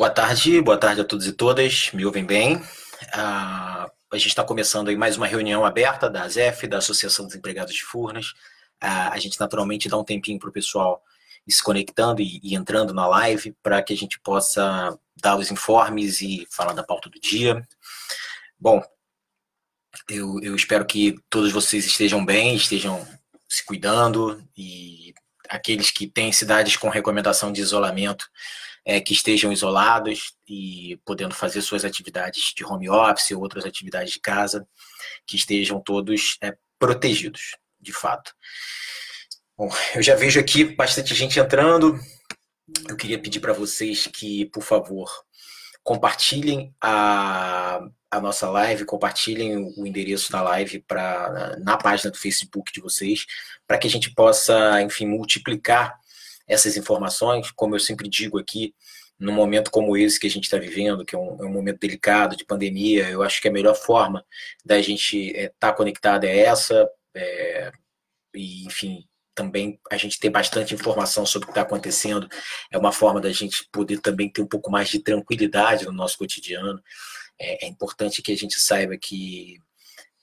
Boa tarde, boa tarde a todos e todas. Me ouvem bem? Uh, a gente está começando aí mais uma reunião aberta da ASEF, da Associação dos Empregados de Furnas. Uh, a gente naturalmente dá um tempinho para o pessoal ir se conectando e, e entrando na live para que a gente possa dar os informes e falar da pauta do dia. Bom, eu, eu espero que todos vocês estejam bem, estejam se cuidando e aqueles que têm cidades com recomendação de isolamento é, que estejam isolados e podendo fazer suas atividades de home office ou outras atividades de casa, que estejam todos é, protegidos, de fato. Bom, eu já vejo aqui bastante gente entrando. Eu queria pedir para vocês que, por favor, compartilhem a, a nossa live, compartilhem o endereço da live pra, na página do Facebook de vocês, para que a gente possa, enfim, multiplicar essas informações, como eu sempre digo aqui, num momento como esse que a gente está vivendo, que é um, é um, momento delicado de pandemia, eu acho que a melhor forma da gente estar é, tá conectado é essa, é, e enfim, também a gente ter bastante informação sobre o que está acontecendo é uma forma da gente poder também ter um pouco mais de tranquilidade no nosso cotidiano. É, é importante que a gente saiba que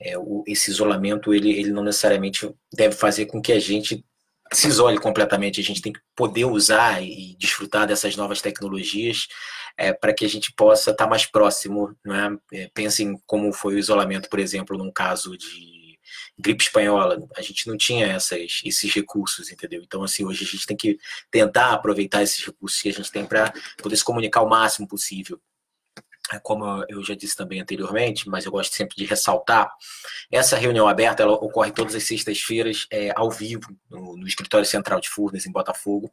é, o, esse isolamento ele, ele não necessariamente deve fazer com que a gente se isole completamente. A gente tem que poder usar e desfrutar dessas novas tecnologias é, para que a gente possa estar mais próximo. Né? É, pensem como foi o isolamento, por exemplo, num caso de gripe espanhola. A gente não tinha essas, esses recursos, entendeu? Então, assim, hoje a gente tem que tentar aproveitar esses recursos que a gente tem para poder se comunicar o máximo possível como eu já disse também anteriormente, mas eu gosto sempre de ressaltar, essa reunião aberta ela ocorre todas as sextas-feiras é, ao vivo no, no, escritório central de Furnas, em Botafogo,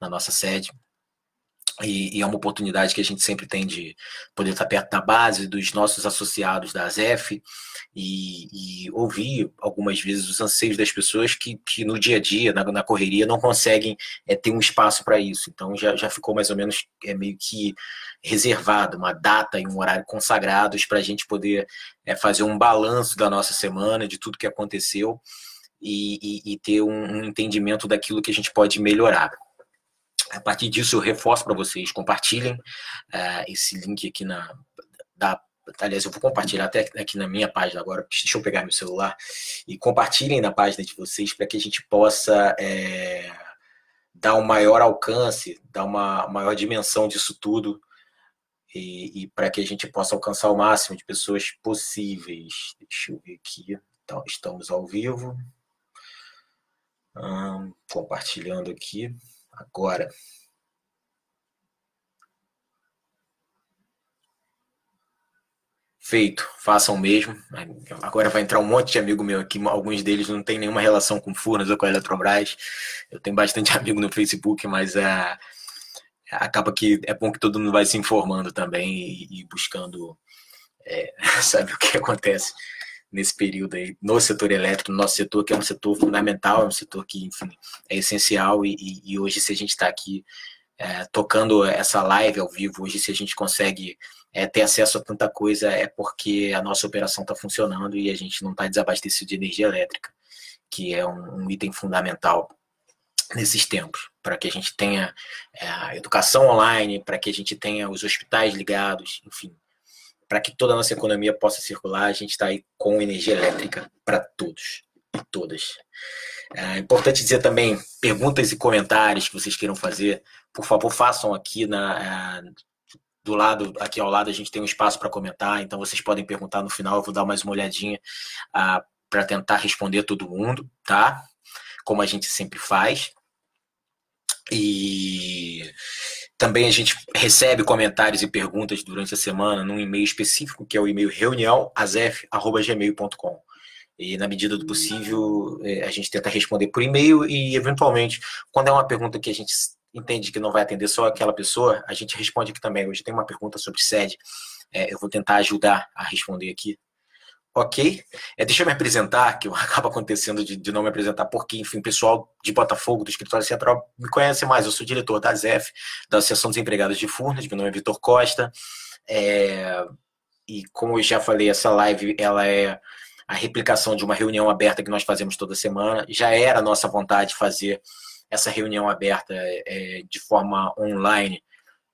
na nossa sede. E, e, é uma oportunidade que a gente sempre tem de poder estar perto da base dos nossos associados da ASEF e, e ouvir algumas vezes os anseios das pessoas que, que no dia a dia, na, na correria, não conseguem é, ter um espaço para isso. Então já, já ficou mais ou menos é, meio que reservado, uma data e um horário consagrados para a gente poder é, fazer um balanço da nossa semana, de tudo que aconteceu e, e, ter um, um entendimento daquilo que a gente pode melhorar. A partir disso, eu reforço para vocês, compartilhem uh, esse link aqui na. Da, aliás, eu vou compartilhar até aqui na minha página agora. Deixa eu pegar meu celular e compartilhem na página de vocês para que a gente possa é, dar um maior alcance, dar uma maior dimensão disso tudo e, e para que a gente possa alcançar o máximo de pessoas possíveis. Deixa eu ver aqui. Então, estamos ao vivo. Compartilhando aqui agora. Feito, façam o mesmo. Agora vai entrar um monte de amigo meu aqui, alguns deles não tem nenhuma relação com Furnas ou com a Eletrobras. Eu tenho bastante amigo no Facebook, mas é, acaba que é bom que todo mundo vai se informando também e, e buscando é, sabe o que acontece nesse período aí no setor elétrico, no nosso setor, que é um setor fundamental, é um setor que, enfim, é essencial. E, e, e hoje, se a gente está aqui é, tocando essa live ao vivo, hoje, se a gente consegue é, ter acesso a tanta coisa, é porque a nossa operação está funcionando e a gente não está desabastecido de energia elétrica, que é um, um item fundamental nesses tempos, para que a gente tenha é, educação online, para que a gente tenha os hospitais ligados, enfim, para que toda a nossa economia possa circular, a gente está aí com energia elétrica para todos e todas. É importante dizer também, perguntas e comentários que vocês queiram fazer, por favor, façam aqui na, é, do lado, aqui ao lado, a gente tem um espaço para comentar, então vocês podem perguntar no final, eu vou dar mais uma olhadinha ah, para tentar responder todo mundo, tá? Como a gente sempre faz. E também a gente recebe comentários e perguntas durante a semana num e-mail específico, que é o e-mail reuniãoazef.gmail.com. E na medida do possível, é, a gente tenta responder por e-mail e, eventualmente, quando é uma pergunta que a gente entende que não vai atender só aquela pessoa, a gente responde aqui também. Hoje tem uma pergunta sobre sede, é, eu vou tentar ajudar a responder aqui ok? É, deixa eu me apresentar, que acaba acontecendo de, de, não me apresentar, porque, enfim, pessoal de Botafogo, do Escritório Central, me conhece mais. Eu sou diretor da ZEF, da Associação dos Empregados de Furnas, meu nome é Vitor Costa. É, e como eu já falei, essa live ela é a replicação de uma reunião aberta que nós fazemos toda semana. Já era nossa vontade fazer essa reunião aberta é, de forma online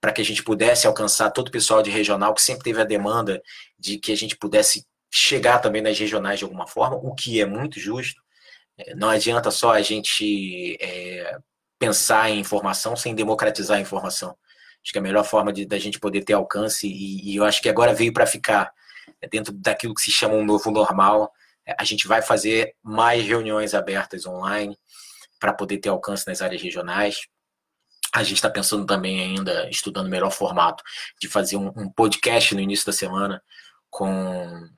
para que a gente pudesse alcançar todo o pessoal de regional, que sempre teve a demanda de que a gente pudesse chegar também nas regionais de alguma forma, o que é muito justo. É, não adianta só a gente é, pensar em informação sem democratizar a informação. Acho que a melhor forma de, da gente poder ter alcance, e, e eu acho que agora veio para ficar, é dentro daquilo que se chama um novo normal, é, a gente vai fazer mais reuniões abertas online para poder ter alcance nas áreas regionais. A gente está pensando também ainda, estudando o melhor formato, de fazer um, um podcast no início da semana com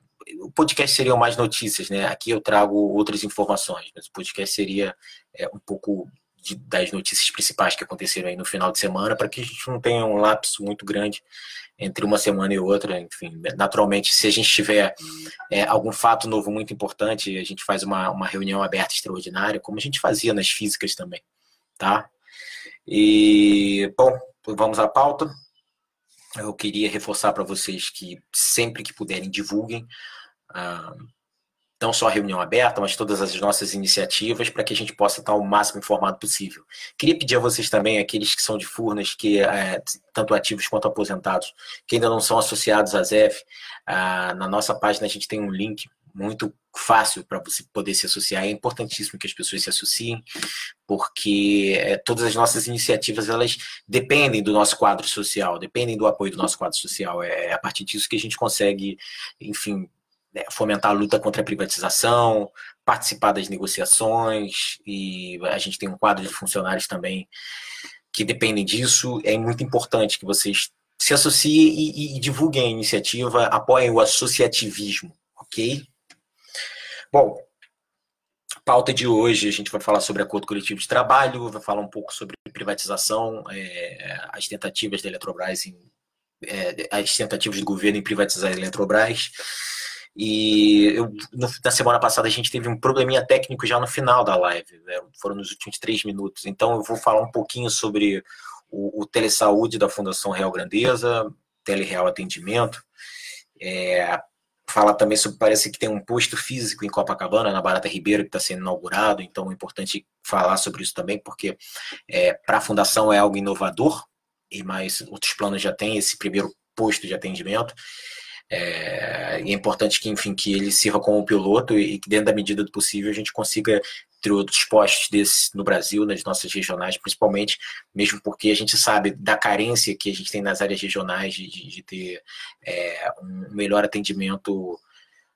o podcast seria mais notícias, né? Aqui eu trago outras informações, mas o podcast seria é, um pouco de, das notícias principais que aconteceram aí no final de semana, para que a gente não tenha um lapso muito grande entre uma semana e outra. Enfim, naturalmente, se a gente tiver é, algum fato novo muito importante, a gente faz uma, uma reunião aberta extraordinária, como a gente fazia nas físicas também, tá? E, bom, vamos à pauta. Eu queria reforçar para vocês que sempre que puderem divulguem. Ah, não só a reunião aberta, mas todas as nossas iniciativas para que a gente possa estar o máximo informado possível. Queria pedir a vocês também, aqueles que são de Furnas, que é, tanto ativos quanto aposentados, que ainda não são associados à ZEF, ah, na nossa página a gente tem um link muito fácil para você poder se associar. É importantíssimo que as pessoas se associem, porque é, todas as nossas iniciativas elas dependem do nosso quadro social, dependem do apoio do nosso quadro social. É, é a partir disso que a gente consegue, enfim, né, fomentar a luta contra a privatização, participar das negociações, e a gente tem um quadro de funcionários também que dependem disso. É muito importante que vocês se associem e, e divulguem a iniciativa, apoiem o associativismo, ok? Bom, pauta de hoje, a gente vai falar sobre acordo coletivo de trabalho, vai falar um pouco sobre privatização, é, as tentativas da Eletrobras, em, é, as tentativas do governo em privatizar a Eletrobras, e eu, no, na semana passada a gente teve um probleminha técnico já no final da live, né? foram nos últimos três minutos. Então eu vou falar um pouquinho sobre o, o Telesaúde da Fundação Real Grandeza, Telereal Atendimento. É, falar também sobre, parece que tem um posto físico em Copacabana, na Barata Ribeiro, que está sendo inaugurado, então é importante falar sobre isso também, porque é, para a Fundação é algo inovador, e mais outros planos já têm esse primeiro posto de atendimento. É, é importante que, enfim, que ele sirva como piloto e que, dentro da medida do possível, a gente consiga ter outros postos desses no Brasil, nas nossas regionais, principalmente, mesmo porque a gente sabe da carência que a gente tem nas áreas regionais de, de ter é, um melhor atendimento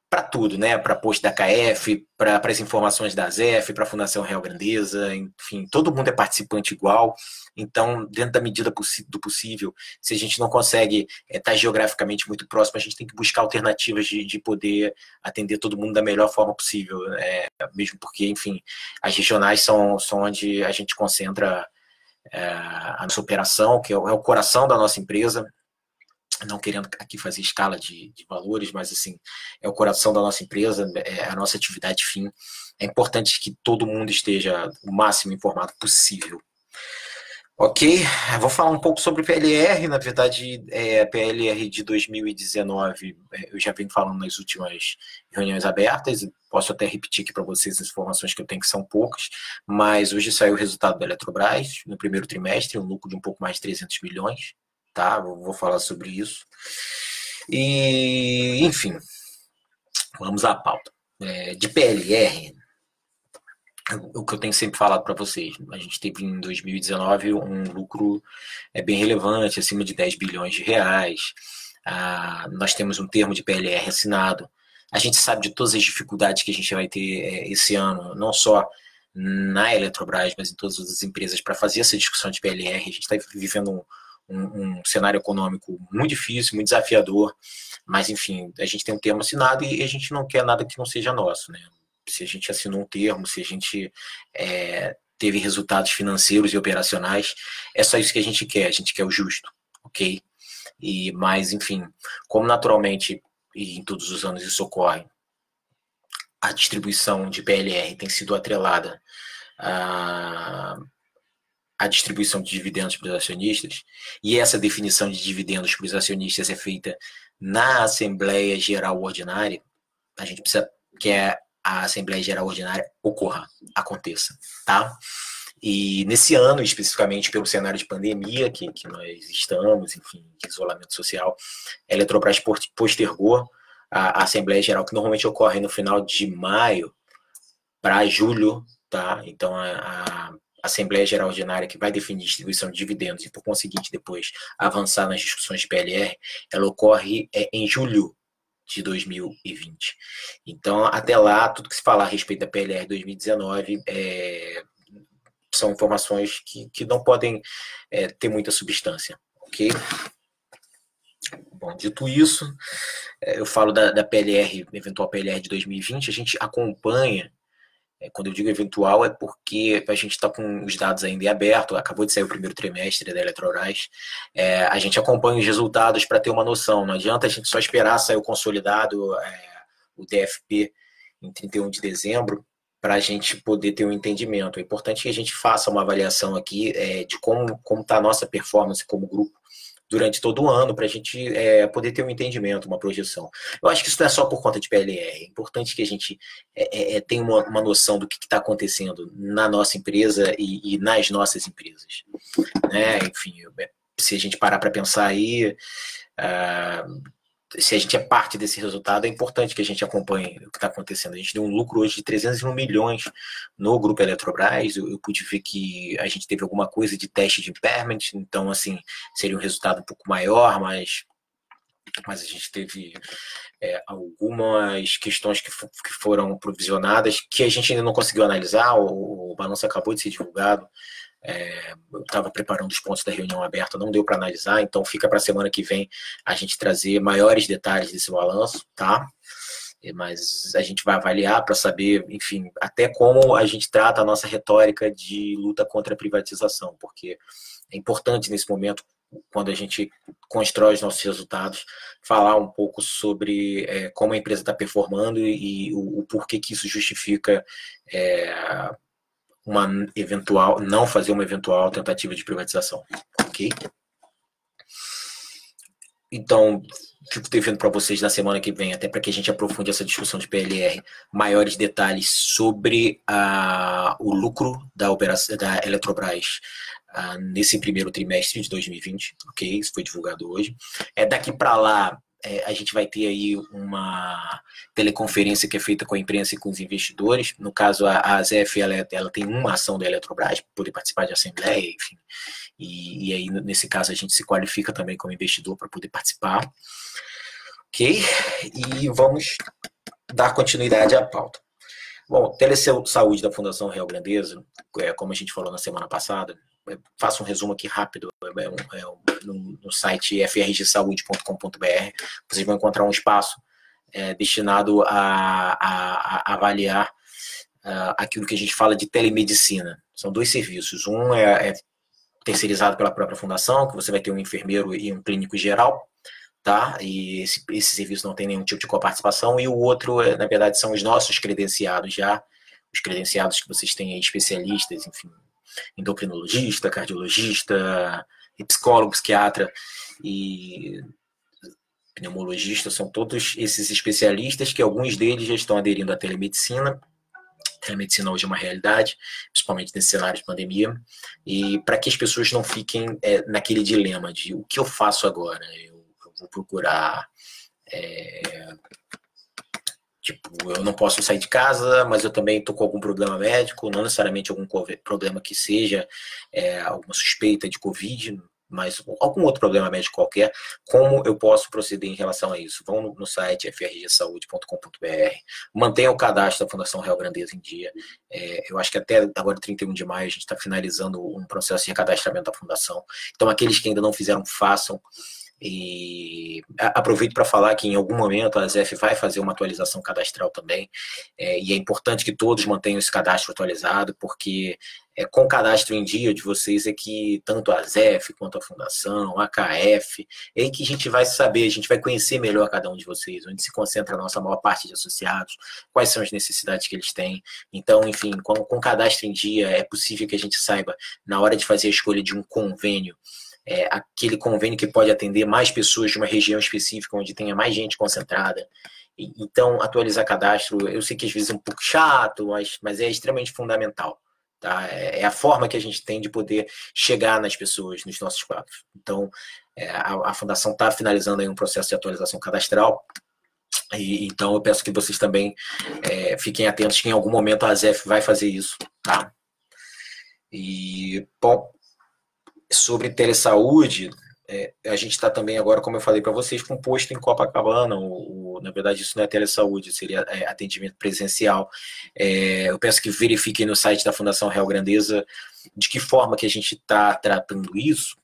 para tudo, né? Para post da KF, para as informações da ZEF, para a Fundação Real Grandeza, enfim, todo mundo é participante igual. Então, dentro da medida do possível, se a gente não consegue estar é, tá geograficamente muito próximo, a gente tem que buscar alternativas de, de poder atender todo mundo da melhor forma possível. É, mesmo porque, enfim, as regionais são, são onde a gente concentra é, a nossa operação, que é o, é o coração da nossa empresa não querendo aqui fazer escala de, de, valores, mas assim, é o coração da nossa empresa, é a nossa atividade fim. É importante que todo mundo esteja o máximo informado possível. Ok, vou falar um pouco sobre PLR, na verdade, é, PLR de 2019, é, eu já venho falando nas últimas reuniões abertas, posso até repetir aqui para vocês as informações que eu tenho, que são poucas, mas hoje saiu o resultado da Eletrobras, no primeiro trimestre, um lucro de um pouco mais de 300 milhões, tá? Vou falar sobre isso. E, enfim, vamos à pauta. É, de PLR, o que eu tenho sempre falado para vocês, a gente teve em 2019 um lucro é, bem relevante, acima de 10 bilhões de reais. Ah, nós temos um termo de PLR assinado. A gente sabe de todas as dificuldades que a gente vai ter é, esse ano, não só na Eletrobras, mas em todas as empresas, para fazer essa discussão de PLR. A gente está vivendo um, um, um, cenário econômico muito difícil, muito desafiador, mas enfim, a gente tem um termo assinado e a gente não quer nada que não seja nosso, né? Se a gente assinou um termo, se a gente é, teve resultados financeiros e operacionais, é só isso que a gente quer, a gente quer o justo, ok? E, mas, enfim, como naturalmente, e em todos os anos isso ocorre, a distribuição de PLR tem sido atrelada a distribuição de dividendos para os acionistas, e essa definição de dividendos para os acionistas é feita na Assembleia Geral Ordinária, a gente precisa que a Assembleia Geral Ordinária ocorra, aconteça, tá? E nesse ano, especificamente pelo cenário de pandemia que, que nós estamos, enfim, isolamento social, a Eletrobras postergou a, a Assembleia Geral, que normalmente ocorre no final de maio para julho, tá? Então, a, a Assembleia Geral Ordinária, que vai definir distribuição de dividendos e, por conseguinte, depois avançar nas discussões de PLR, ela ocorre é, em julho de 2020. Então, até lá, tudo que se falar a respeito da PLR 2019 é, são informações que, que não podem é, ter muita substância, ok? Bom, dito isso, é, eu falo da, da PLR, eventual PLR de 2020, a gente acompanha quando eu digo eventual, é porque a gente está com os dados ainda em aberto, acabou de sair o primeiro trimestre da Eletrobras. É, a gente acompanha os resultados para ter uma noção. Não adianta a gente só esperar sair o consolidado, é, o DFP, em 31 de dezembro, para a gente poder ter um entendimento. É importante que a gente faça uma avaliação aqui é, de como está a nossa performance como grupo durante todo o ano, para a gente é, poder ter um entendimento, uma projeção. Eu acho que isso não é só por conta de PLR, é importante que a gente é, é, é tenha uma, uma, noção do que está acontecendo na nossa empresa e, e nas nossas empresas. Né? Enfim, é, se a gente parar para pensar aí, uh, se a gente é parte desse resultado, é importante que a gente acompanhe o que está acontecendo. A gente deu um lucro hoje de 301 milhões no grupo Eletrobras. Eu, eu, pude ver que a gente teve alguma coisa de teste de impairment, então, assim, seria um resultado um pouco maior, mas, mas a gente teve é, algumas questões que, que foram provisionadas que a gente ainda não conseguiu analisar. O, o balanço acabou de ser divulgado. É, eu estava preparando os pontos da reunião aberta, não deu para analisar, então fica para a semana que vem a gente trazer maiores detalhes desse balanço, tá? Mas a gente vai avaliar para saber, enfim, até como a gente trata a nossa retórica de luta contra a privatização, porque é importante nesse momento, quando a gente constrói os nossos resultados, falar um pouco sobre é, como a empresa está performando e, e o, o, porquê que isso justifica. É, uma eventual, não fazer uma eventual tentativa de privatização, ok? Então, fico devendo para vocês na semana que vem, até para que a gente aprofunde essa discussão de PLR, maiores detalhes sobre a, o lucro da operação da Eletrobras nesse primeiro trimestre de 2020, ok? Isso foi divulgado hoje. É daqui para lá é, a gente vai ter aí uma teleconferência que é feita com a imprensa e com os investidores. No caso, a, a ZF ela, ela tem uma ação da Eletrobras poder participar de assembleia, enfim. E, e, aí, nesse caso, a gente se qualifica também como investidor para poder participar. Ok? E vamos dar continuidade à pauta. Bom, Telesaúde da Fundação Real Grandeza, é, como a gente falou na semana passada, faço um resumo aqui rápido é é no, no, site frgsaude.com.br. Vocês vão encontrar um espaço é, destinado a, a, a avaliar uh, aquilo que a gente fala de telemedicina. São dois serviços. Um é, é terceirizado pela própria fundação, que você vai ter um enfermeiro e um clínico geral, tá? E esse, esse serviço não tem nenhum tipo de coparticipação. E o outro, é, na verdade, são os nossos credenciados já, os credenciados que vocês têm aí, especialistas, enfim, endocrinologista, cardiologista, psicólogo, psiquiatra e pneumologista, são todos esses especialistas que alguns deles já estão aderindo à telemedicina. A telemedicina hoje é uma realidade, principalmente nesse cenário de pandemia, e para que as pessoas não fiquem é, naquele dilema de o que eu faço agora? Eu, eu vou procurar é, Tipo, eu não posso sair de casa, mas eu também estou com algum problema médico, não necessariamente algum problema que seja é, alguma suspeita de Covid, mas algum outro problema médico qualquer, como eu posso proceder em relação a isso? Vão no site frgsaude.com.br, mantenha o cadastro da Fundação Real Grandeza em dia. É, eu acho que até agora, 31 de maio, a gente está finalizando um processo de recadastramento da Fundação. Então, aqueles que ainda não fizeram, façam. E aproveito para falar que em algum momento a ZF vai fazer uma atualização cadastral também, é, e é importante que todos mantenham esse cadastro atualizado, porque é, com o cadastro em dia de vocês é que tanto a ZF quanto a Fundação, a KF, é que a gente vai saber, a gente vai conhecer melhor cada um de vocês, onde se concentra a nossa maior parte de associados, quais são as necessidades que eles têm. Então, enfim, com, com o cadastro em dia, é possível que a gente saiba, na hora de fazer a escolha de um convênio, é, aquele convênio que pode atender mais pessoas de uma região específica, onde tenha mais gente concentrada. E, então, atualizar cadastro, eu sei que às vezes é um pouco chato, mas, mas é extremamente fundamental. Tá? É, é a forma que a gente tem de poder chegar nas pessoas, nos nossos quadros. Então, é, a, a, Fundação está finalizando aí um processo de atualização cadastral. E, então, eu peço que vocês também é, fiquem atentos que em algum momento a ZEF vai fazer isso. Tá? E, bom, sobre telesaúde, é, a gente está também agora, como eu falei para vocês, com um posto em Copacabana. O, o, na verdade, isso não é telesaúde, seria é, atendimento presencial. É, eu peço que verifiquem no site da Fundação Real Grandeza de que forma que a gente está tratando isso,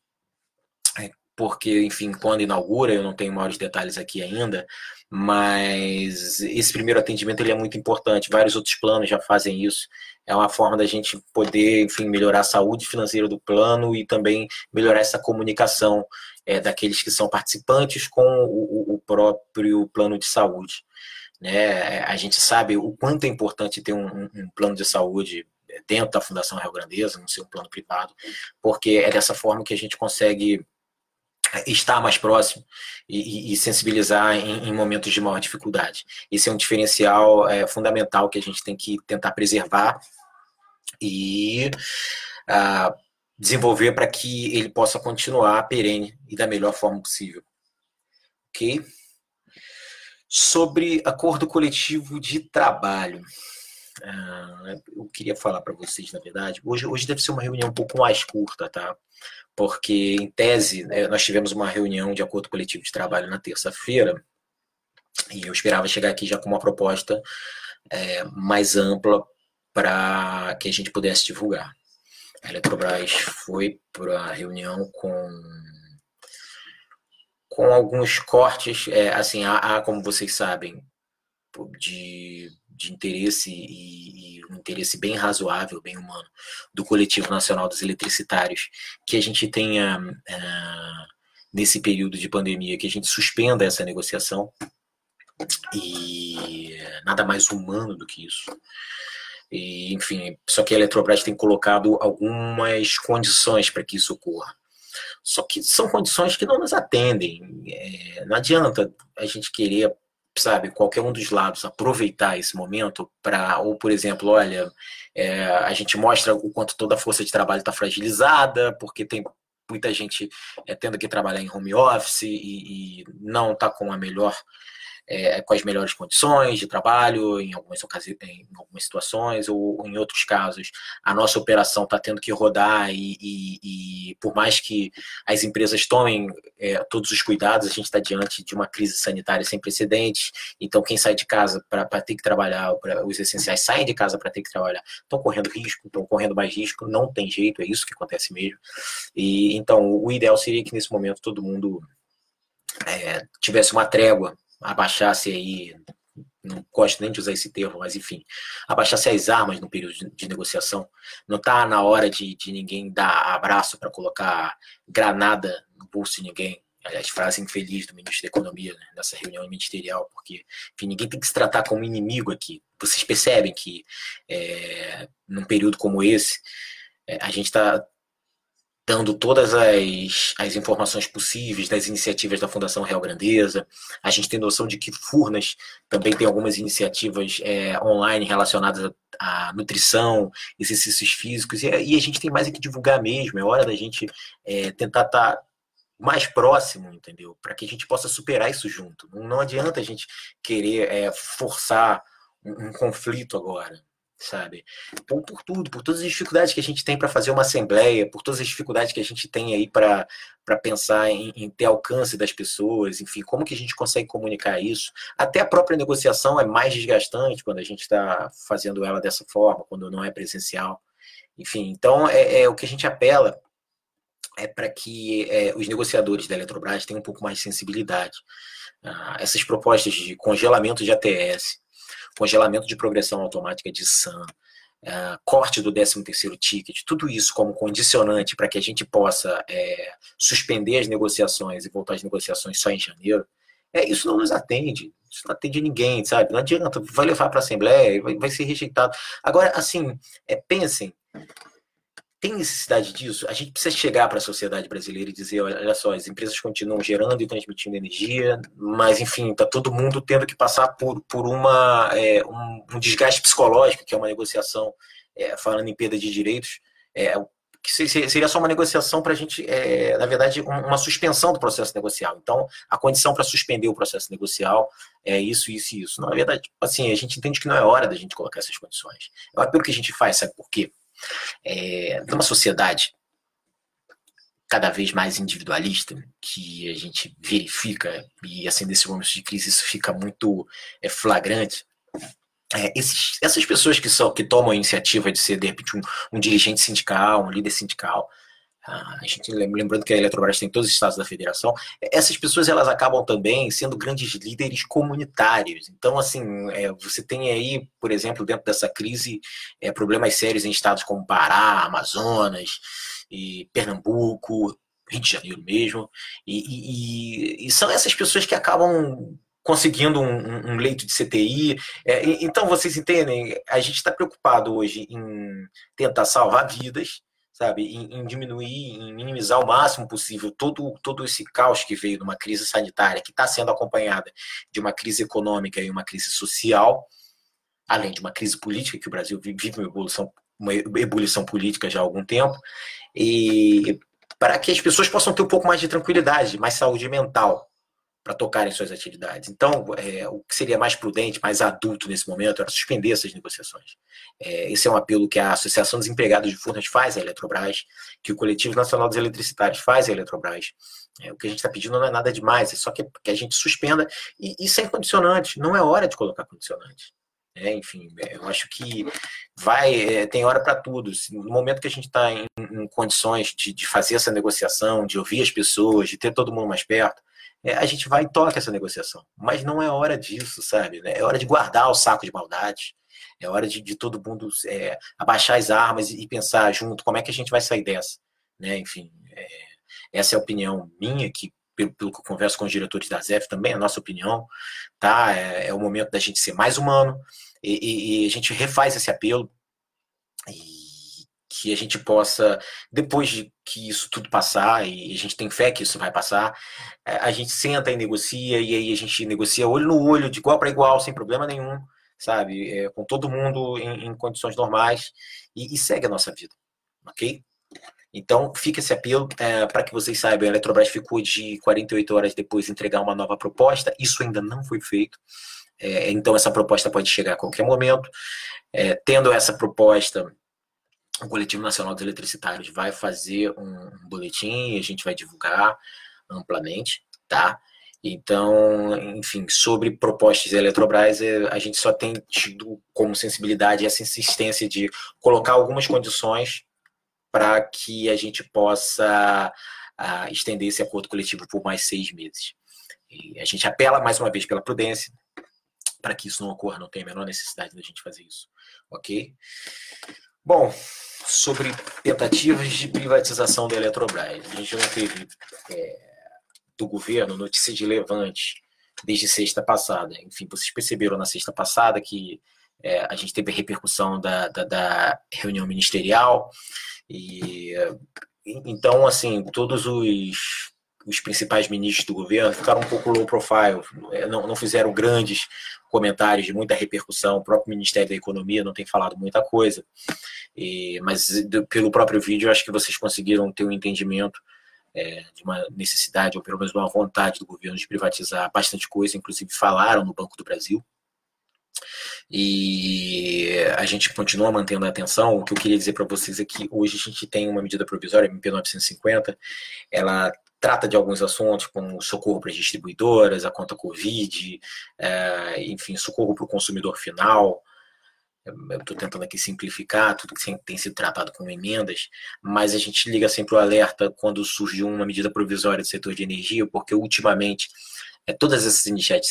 porque, enfim, quando inaugura, eu não tenho maiores detalhes aqui ainda, mas esse primeiro atendimento ele é muito importante. Vários outros planos já fazem isso. É uma forma da gente poder, enfim, melhorar a saúde financeira do plano e também melhorar essa comunicação é, daqueles que são participantes com o, o próprio plano de saúde. Né? A gente sabe o quanto é importante ter um, um plano de saúde dentro da Fundação Rio Grandeza, não ser um plano privado, porque é dessa forma que a gente consegue estar mais próximo e, e sensibilizar em, em, momentos de maior dificuldade. Esse é um diferencial é, fundamental que a gente tem que tentar preservar e uh, desenvolver para que ele possa continuar perene e da melhor forma possível. Ok? Sobre acordo coletivo de trabalho. Uh, eu queria falar para vocês, na verdade, hoje, hoje deve ser uma reunião um pouco mais curta, tá? porque, em tese, né, nós tivemos uma reunião de acordo coletivo de trabalho na terça-feira, e eu esperava chegar aqui já com uma proposta é, mais ampla para que a gente pudesse divulgar. A Eletrobras foi para a reunião com, com alguns cortes, é, assim, há, há, como vocês sabem, de de interesse e, e, um interesse bem razoável, bem humano, do Coletivo Nacional dos Eletricitários, que a gente tenha, uh, nesse período de pandemia, que a gente suspenda essa negociação, e nada mais humano do que isso. E, enfim, só que a Eletrobras tem colocado algumas condições para que isso ocorra. Só que são condições que não nos atendem. É, não adianta a gente querer sabe, qualquer um dos lados aproveitar esse momento para, ou por exemplo, olha, é, a gente mostra o quanto toda a força de trabalho está fragilizada, porque tem muita gente é, tendo que trabalhar em home office e, e não está com a melhor é, com as melhores condições de trabalho, em algumas, ocasiões, em algumas situações, ou em outros casos, a nossa operação está tendo que rodar e, e, e, por mais que as empresas tomem é, todos os cuidados, a gente está diante de uma crise sanitária sem precedentes, então quem sai de casa para ter que trabalhar, pra, os essenciais saem de casa para ter que trabalhar, estão correndo risco, estão correndo mais risco, não tem jeito, é isso que acontece mesmo. E Então, o ideal seria que nesse momento todo mundo é, tivesse uma trégua abaixasse aí, não gosto nem de usar esse termo, mas enfim, abaixasse as armas no período de, negociação. Não está na hora de, de ninguém dar abraço para colocar granada no bolso de ninguém. Aliás, frase infeliz do ministro da Economia né, nessa reunião ministerial, porque enfim, ninguém tem que se tratar como inimigo aqui. Vocês percebem que é, num período como esse, é, a gente está dando todas as, as informações possíveis das iniciativas da Fundação Real Grandeza. A gente tem noção de que Furnas também tem algumas iniciativas é, online relacionadas à, nutrição, exercícios físicos, e, e, a gente tem mais é que divulgar mesmo. É hora da gente é, tentar estar tá mais próximo, entendeu? Para que a gente possa superar isso junto. Não, não adianta a gente querer é, forçar um, um conflito agora sabe? Por, por, tudo, por todas as dificuldades que a gente tem para fazer uma assembleia, por todas as dificuldades que a gente tem aí para pensar em, em, ter alcance das pessoas, enfim, como que a gente consegue comunicar isso? Até a própria negociação é mais desgastante quando a gente está fazendo ela dessa forma, quando não é presencial. Enfim, então é, é o que a gente apela é para que é, os negociadores da Eletrobras tenham um pouco mais de sensibilidade. Ah, essas propostas de congelamento de ATS, congelamento de progressão automática de SAM, é, corte do 13º ticket, tudo isso como condicionante para que a gente possa é, suspender as negociações e voltar às negociações só em janeiro, é, isso não nos atende, isso não atende ninguém, sabe? Não adianta, vai levar para a Assembleia, vai, vai ser rejeitado. Agora, assim, é, pensem, tem necessidade disso? A gente precisa chegar para a sociedade brasileira e dizer, olha só, as empresas continuam gerando e transmitindo energia, mas enfim, está todo mundo tendo que passar por, por uma, é, um, um, desgaste psicológico, que é uma negociação é, falando em perda de direitos, é, que seria só uma negociação para a gente, é, na verdade, uma suspensão do processo negocial. Então, a condição para suspender o processo negocial é isso, isso e isso. Na verdade, assim, a gente entende que não é hora da gente colocar essas condições. É o apelo que a gente faz, sabe por quê? É, numa sociedade cada vez mais individualista, que a gente verifica, e assim, nesses momentos de crise isso fica muito é, flagrante, é, esses, essas pessoas que, são, que tomam a iniciativa de ser, de repente, um, um dirigente sindical, um líder sindical, a gente lembrando que a Eletrobras tem todos os estados da federação, essas pessoas elas acabam também sendo grandes líderes comunitários. Então, assim, é, você tem aí, por exemplo, dentro dessa crise, é, problemas sérios em estados como Pará, Amazonas e Pernambuco, Rio de Janeiro mesmo, e, e, e são essas pessoas que acabam conseguindo um, um, leito de CTI. É, então, vocês entendem, a gente está preocupado hoje em tentar salvar vidas, sabe, em, em, diminuir, em minimizar o máximo possível todo, todo esse caos que veio de uma crise sanitária, que está sendo acompanhada de uma crise econômica e uma crise social, além de uma crise política, que o Brasil vive uma evolução, uma ebulição política já há algum tempo, e para que as pessoas possam ter um pouco mais de tranquilidade, mais saúde mental, para tocarem suas atividades. Então, é, o que seria mais prudente, mais adulto nesse momento, era suspender essas negociações. É, esse é um apelo que a Associação dos Empregados de Furnas faz à Eletrobras, que o Coletivo Nacional dos Eletricitários faz à Eletrobras. É, o que a gente está pedindo não é nada demais, é só que, que a gente suspenda e, e, sem condicionante. Não é hora de colocar condicionante. É, enfim, eu acho que vai é, tem hora para tudo. No momento que a gente está em, em, condições de, de fazer essa negociação, de ouvir as pessoas, de ter todo mundo mais perto, é, a gente vai e toca essa negociação. Mas não é hora disso, sabe? É hora de guardar o saco de maldade. É hora de, de todo mundo é, abaixar as armas e, pensar junto como é que a gente vai sair dessa. Né? Enfim, é, essa é a opinião minha, que pelo, pelo, que eu converso com os diretores da ZEF também, é a nossa opinião. Tá? É, é o momento da gente ser mais humano e, e, e a gente refaz esse apelo. E que a gente possa, depois de que isso tudo passar, e a gente tem fé que isso vai passar, é, a gente senta e negocia, e aí a gente negocia olho no olho, de igual para igual, sem problema nenhum, sabe? É, com todo mundo em, em condições normais, e, e, segue a nossa vida, ok? Então, fica esse apelo é, para que vocês saibam: a Eletrobras ficou de 48 horas depois de entregar uma nova proposta, isso ainda não foi feito. É, então, essa proposta pode chegar a qualquer momento. É, tendo essa proposta, o Coletivo Nacional dos Eletricitários vai fazer um, boletim e a gente vai divulgar amplamente, tá? Então, enfim, sobre propostas da Eletrobras, é, a gente só tem tido como sensibilidade essa insistência de colocar algumas condições para que a gente possa uh, estender esse acordo coletivo por mais seis meses. E a gente apela mais uma vez pela prudência, para que isso não ocorra, não tem a menor necessidade da gente fazer isso, ok? Bom, sobre tentativas de privatização da Eletrobras. A gente não teve é, do governo notícia de levante desde sexta passada. Enfim, vocês perceberam na sexta passada que é, a gente teve a repercussão da, da, da reunião ministerial e então assim todos os os principais ministros do governo ficaram um pouco low profile, é, não, não fizeram grandes comentários de muita repercussão. O próprio Ministério da Economia não tem falado muita coisa. E, mas pelo próprio vídeo, acho que vocês conseguiram ter um entendimento é, de uma necessidade, ou pelo menos uma vontade do governo de privatizar bastante coisa, inclusive falaram no Banco do Brasil. E a gente continua mantendo a atenção. O que eu queria dizer para vocês é que hoje a gente tem uma medida provisória, MP 950, ela trata de alguns assuntos como socorro para as distribuidoras, a conta Covid, é, enfim, socorro para o consumidor final. Estou tentando aqui simplificar tudo que tem sido tratado com emendas, mas a gente liga sempre o alerta quando surge uma medida provisória do setor de energia, porque ultimamente é, todas essas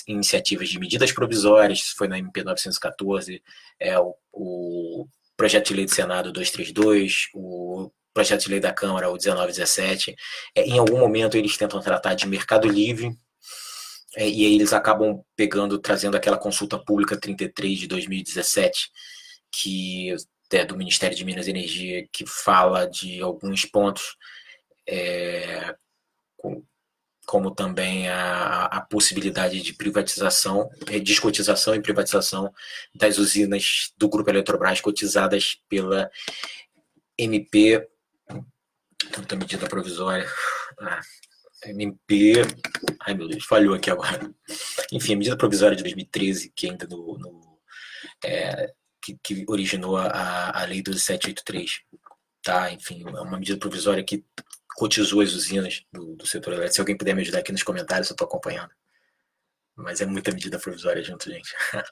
iniciativas de medidas provisórias, foi na MP 914, é, o, o projeto de lei do Senado 232, o projeto de lei da Câmara, o 1917, é, em algum momento eles tentam tratar de mercado livre, é, e aí eles acabam pegando, trazendo aquela consulta pública 33 de 2017, que é do Ministério de Minas e Energia, que fala de alguns pontos é, com, como também a, a possibilidade de privatização, eh, descotização e privatização das usinas do Grupo Eletrobras cotizadas pela MP, tanta medida provisória, ah, MP, ai meu Deus, falhou aqui agora. Enfim, a medida provisória de 2013, que ainda no, no é, que, que, originou a, a lei 12783, tá? Enfim, é uma medida provisória que cotizou as usinas do, do setor elétrico. Se alguém puder me ajudar aqui nos comentários, eu estou acompanhando. Mas é muita medida provisória junto, gente.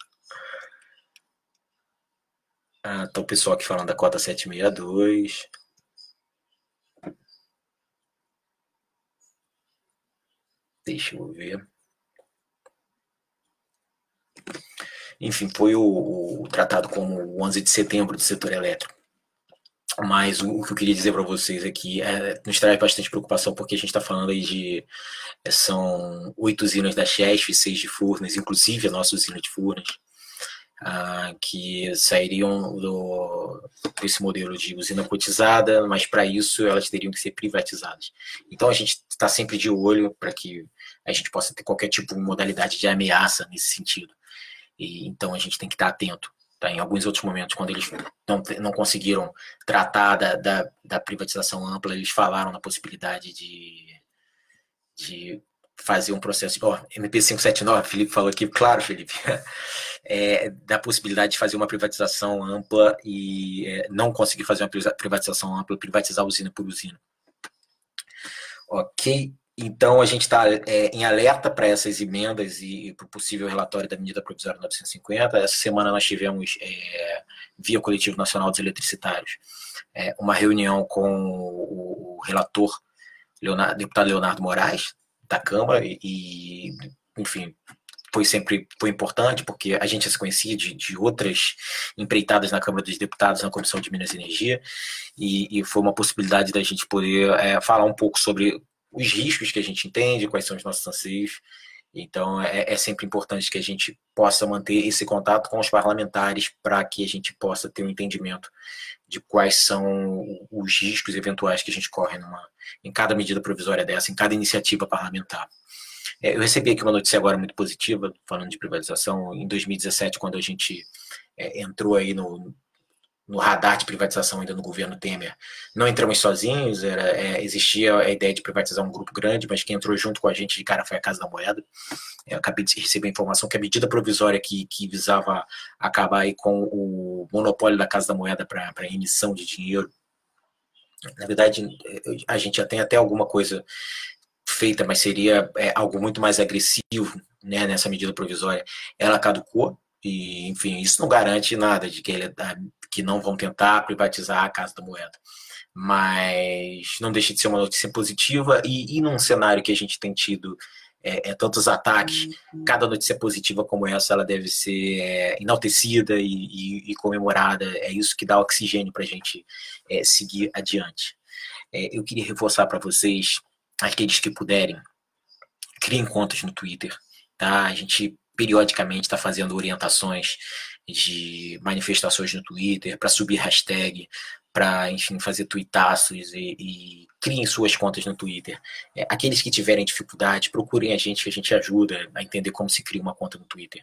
ah, tá o pessoal aqui falando da cota 762. Deixa eu ver. Enfim, foi o, o tratado como o 11 de setembro do setor elétrico. Mas o, o que eu queria dizer para vocês aqui é, nos traz bastante preocupação, porque a gente está falando aí de. É, são oito usinas da Chesf, seis de Furnas, inclusive a nossa usina de Furnas, ah, que sairiam do, desse modelo de usina cotizada, mas para isso elas teriam que ser privatizadas. Então a gente está sempre de olho para que a gente possa ter qualquer tipo de modalidade de ameaça nesse sentido. E, então a gente tem que estar atento. Tá? Em alguns outros momentos, quando eles não, não conseguiram tratar da, da, da privatização ampla, eles falaram na possibilidade de, de fazer um processo. Ó, oh, MP 579, Felipe falou aqui, claro, Felipe, é, da possibilidade de fazer uma privatização ampla e é, não conseguir fazer uma privatização ampla, privatizar usina por usina. Ok. Então, a gente está é, em alerta para essas emendas e, e para o possível relatório da medida provisória 950. Essa semana nós tivemos, é, via Coletivo Nacional dos Eletricitários, é, uma reunião com o, o relator, Leonardo, deputado Leonardo Moraes, da Câmara, e, e, enfim, foi sempre foi importante, porque a gente se conhecia de, de outras empreitadas na Câmara dos Deputados, na Comissão de Minas e Energia, e, e foi uma possibilidade da gente poder é, falar um pouco sobre os riscos que a gente entende, quais são os nossos anseios. Então, é, é, sempre importante que a gente possa manter esse contato com os parlamentares para que a gente possa ter um entendimento de quais são os riscos eventuais que a gente corre numa, em cada medida provisória dessa, em cada iniciativa parlamentar. É, eu recebi aqui uma notícia agora muito positiva, falando de privatização. Em 2017, quando a gente é, entrou aí no, no radar de privatização ainda no governo Temer. Não entramos sozinhos, era, é, existia a ideia de privatizar um grupo grande, mas quem entrou junto com a gente de cara foi a Casa da Moeda. Eu acabei de receber a informação que a medida provisória que, que visava acabar aí com o monopólio da Casa da Moeda para emissão de dinheiro. Na verdade, a gente já tem até alguma coisa feita, mas seria é, algo muito mais agressivo né, nessa medida provisória. Ela caducou, e, enfim, isso não garante nada de que, ele, que não vão tentar privatizar a Casa da Moeda. Mas não deixa de ser uma notícia positiva e, e num cenário que a gente tem tido é, é, tantos ataques, cada notícia positiva como essa, ela deve ser é, enaltecida e, e, e, comemorada. É isso que dá oxigênio para a gente é, seguir adiante. É, eu queria reforçar para vocês, aqueles que puderem, criem contas no Twitter. Tá? A gente periodicamente está fazendo orientações de manifestações no Twitter para subir hashtag, para, enfim, fazer tuitaços e, e, criem suas contas no Twitter. É, aqueles que tiverem dificuldade, procurem a gente, que a gente ajuda a entender como se cria uma conta no Twitter.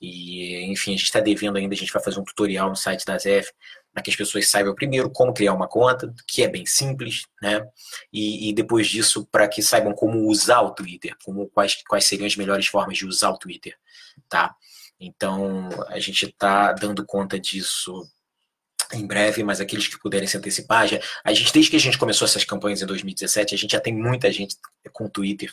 E, enfim, a gente está devendo ainda, a gente vai fazer um tutorial no site da ZF para que as pessoas saibam primeiro como criar uma conta, que é bem simples, né? E, e depois disso, para que saibam como usar o Twitter, como quais, quais seriam as melhores formas de usar o Twitter, tá? Então, a gente está dando conta disso em breve, mas aqueles que puderem se antecipar, já, a gente, desde que a gente começou essas campanhas em 2017, a gente já tem muita gente com Twitter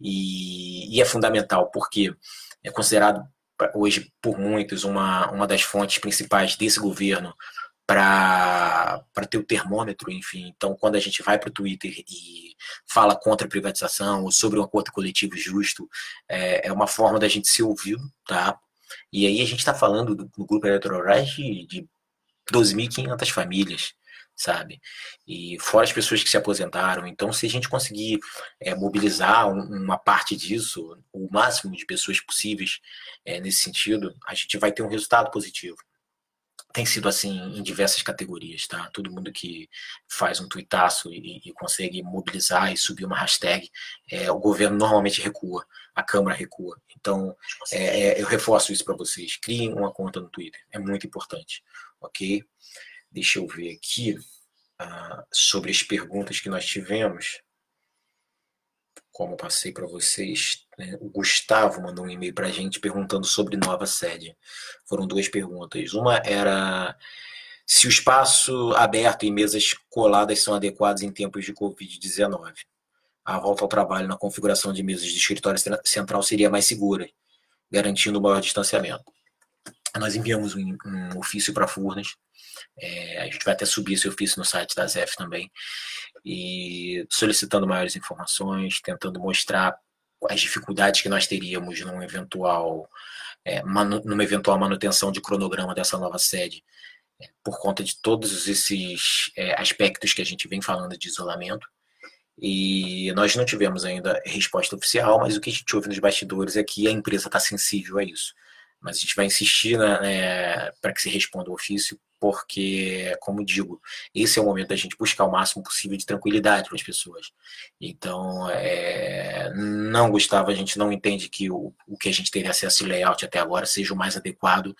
e, e é fundamental, porque é considerado hoje por muitos uma, uma das fontes principais desse governo para ter o termômetro, enfim. Então, quando a gente vai para o Twitter e fala contra a privatização ou sobre um acordo coletivo justo, é, é uma forma da gente ser ouvido, tá? E aí a gente está falando do, do, grupo Eletrobras de, de 12.500 famílias, sabe? E fora as pessoas que se aposentaram. Então, se a gente conseguir é, mobilizar um, uma parte disso, o máximo de pessoas possíveis é, nesse sentido, a gente vai ter um resultado positivo. Tem sido assim em diversas categorias, tá? Todo mundo que faz um tuitaço e, e consegue mobilizar e subir uma hashtag, é, o governo normalmente recua, a Câmara recua. Então, é, é, eu reforço isso para vocês. Criem uma conta no Twitter, é muito importante, ok? Deixa eu ver aqui uh, sobre as perguntas que nós tivemos como passei para vocês, né, o Gustavo mandou um e-mail para a gente perguntando sobre nova sede. Foram duas perguntas. Uma era se o espaço aberto e mesas coladas são adequados em tempos de Covid-19. A volta ao trabalho na configuração de mesas de escritório central seria mais segura, garantindo o maior distanciamento. Nós enviamos um, um ofício para Furnas, é, a gente vai até subir esse ofício no site da ZEF também, e solicitando maiores informações, tentando mostrar as dificuldades que nós teríamos num eventual, é, manu, numa eventual manutenção de cronograma dessa nova sede, é, por conta de todos esses é, aspectos que a gente vem falando de isolamento. E nós não tivemos ainda resposta oficial, mas o que a gente ouve nos bastidores é que a empresa está sensível a isso. Mas a gente vai insistir né, para que se responda o ofício, porque, como digo, esse é o momento da gente buscar o máximo possível de tranquilidade para as pessoas. Então, é, não, Gustavo, a gente não entende que o, o que a gente teve acesso de layout até agora seja o mais adequado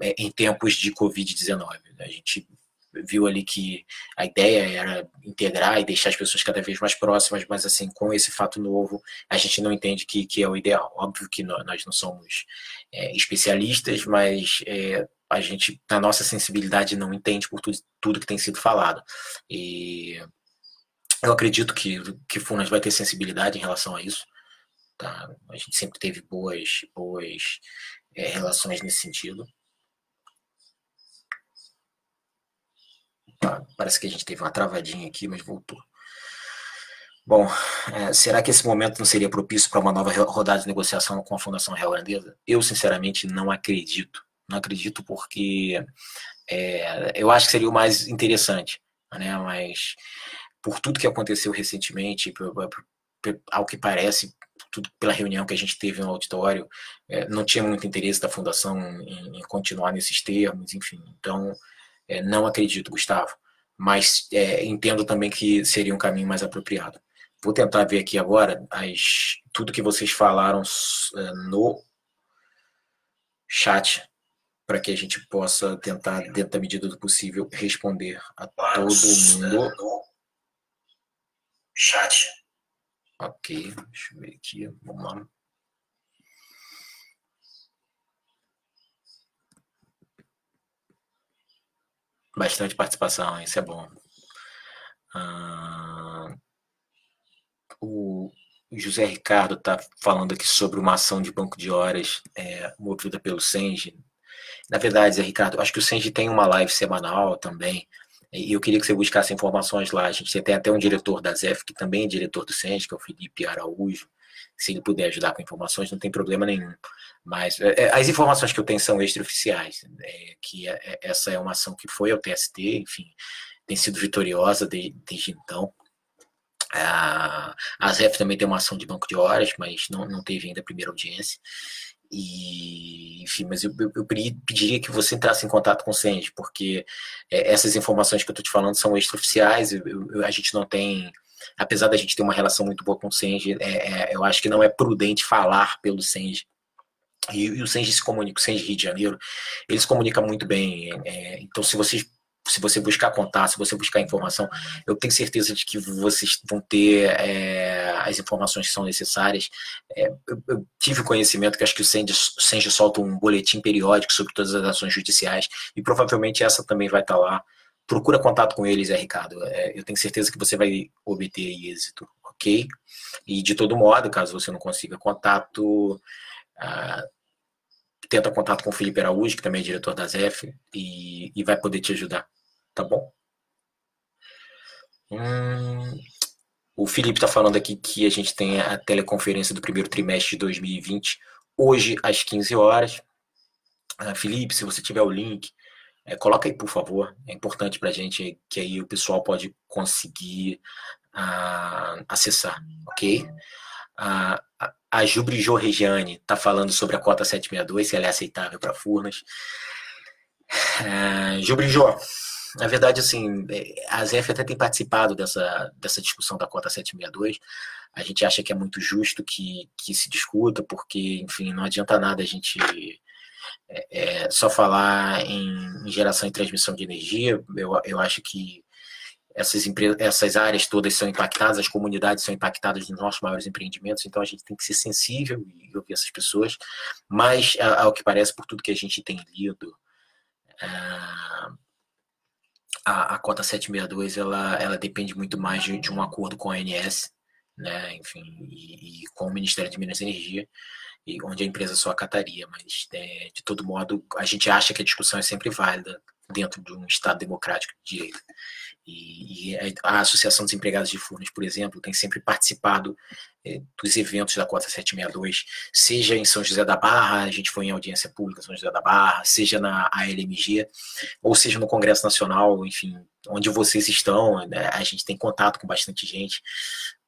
é, em tempos de Covid-19. A gente viu ali que a ideia era integrar e deixar as pessoas cada vez mais próximas, mas assim, com esse fato novo, a gente não entende que, que é o ideal. Óbvio que nós não somos é, especialistas, mas é, a gente, na nossa sensibilidade, não entende por tudo, tudo que tem sido falado. E eu acredito que, que Funas vai ter sensibilidade em relação a isso. Tá? A gente sempre teve boas, boas é, relações nesse sentido. Parece que a gente teve uma travadinha aqui, mas voltou. Bom, é, será que esse momento não seria propício para uma nova rodada de negociação com a Fundação Real Grandeza? Eu, sinceramente, não acredito. Não acredito porque é, eu acho que seria o mais interessante, né? Mas por tudo que aconteceu recentemente, ao que parece, tudo pela reunião que a gente teve no auditório, é, não tinha muito interesse da fundação em, em continuar nesses termos, enfim. Então, é, não acredito, Gustavo. Mas é, entendo também que seria um caminho mais apropriado. Vou tentar ver aqui agora as, tudo que vocês falaram é, no chat para que a gente possa tentar, dentro da medida do possível, responder a todo mundo. Chat. Ok, deixa eu ver aqui. Vamos lá. Bastante participação, isso é bom. Ah, o José Ricardo está falando aqui sobre uma ação de banco de horas é, movida pelo Senge na verdade, Zé Ricardo, acho que o Senji tem uma live semanal também. E eu queria que você buscasse informações lá. A gente tem até um diretor da ZEF, que também é diretor do Senji, que é o Felipe Araújo. Se ele puder ajudar com informações, não tem problema nenhum. Mas é, é as informações que eu tenho são extraoficiais. É, que é, essa é uma ação que foi ao TST, enfim, tem sido vitoriosa de, desde então. A, a ZEF também tem uma ação de banco de horas, mas não, não teve ainda a primeira audiência. E, enfim, mas eu, eu, eu, pediria que você entrasse em contato com o CEND, porque é, essas informações que eu estou te falando são extraoficiais, a gente não tem, apesar da gente ter uma relação muito boa com o CEND, é, é, eu acho que não é prudente falar pelo CEND. E, e o CEND se comunica, o CEND Rio de Janeiro, eles comunicam muito bem. É, então, se vocês se você buscar contato, se você buscar informação, eu tenho certeza de que vocês vão ter é, as informações que são necessárias. É, eu, eu, tive conhecimento que acho que o Senji solta um boletim periódico sobre todas as ações judiciais e provavelmente essa também vai estar lá. Procura contato com eles, é, Ricardo. É, eu tenho certeza que você vai obter êxito, ok? E de todo modo, caso você não consiga contato, ah, tenta contato com o Felipe Araújo, que também é diretor da ZEF, e, e vai poder te ajudar tá bom? Hum, o Felipe está falando aqui que a gente tem a teleconferência do primeiro trimestre de 2020, hoje às 15 horas. Ah, Felipe, se você tiver o link, é, coloca aí, por favor. É importante para a gente que aí o pessoal pode conseguir ah, acessar, ok? A Jubri Jo Regiane está falando sobre a cota 762, se ela é aceitável para Furnas. É, Gil Brijó, na verdade, assim, é, a ZF até tem participado dessa, dessa discussão da cota 762. A gente acha que é muito justo que, que se discuta, porque, enfim, não adianta nada a gente é, é, só falar em, em, geração e transmissão de energia. Eu, eu acho que essas, empresas, essas áreas todas são impactadas, as comunidades são impactadas nos nossos maiores empreendimentos, então a gente tem que ser sensível e ouvir essas pessoas. Mas, ao que parece, por tudo que a gente tem lido, a, a cota 762 ela, ela depende muito mais de, de um acordo com a ANS, né, enfim, e, e, com o Ministério de Minas e Energia, e onde a empresa só acataria, mas é, de todo modo a gente acha que a discussão é sempre válida dentro de um Estado democrático de direito. E, e a Associação dos Empregados de Furnas, por exemplo, tem sempre participado é, dos eventos da Cota 762, seja em São José da Barra, a gente foi em audiência pública em São José da Barra, seja na ALMG, ou seja no Congresso Nacional, enfim, onde vocês estão, né, a gente tem contato com bastante gente,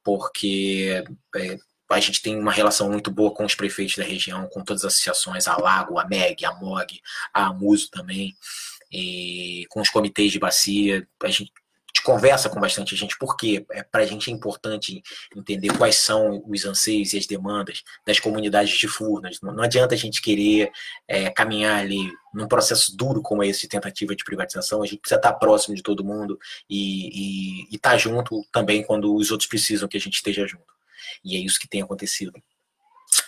porque é, a gente tem uma relação muito boa com os prefeitos da região, com todas as associações, a Lago, a MEG, a MOG, a AMUSO também, e com os comitês de bacia, a gente conversa com bastante gente, porque é, para a gente é importante entender quais são os anseios e as demandas das comunidades de Furnas. Não, adianta a gente querer é, caminhar ali num processo duro como esse de tentativa de privatização, a gente precisa estar próximo de todo mundo e, e, estar tá junto também quando os outros precisam que a gente esteja junto. E é isso que tem acontecido.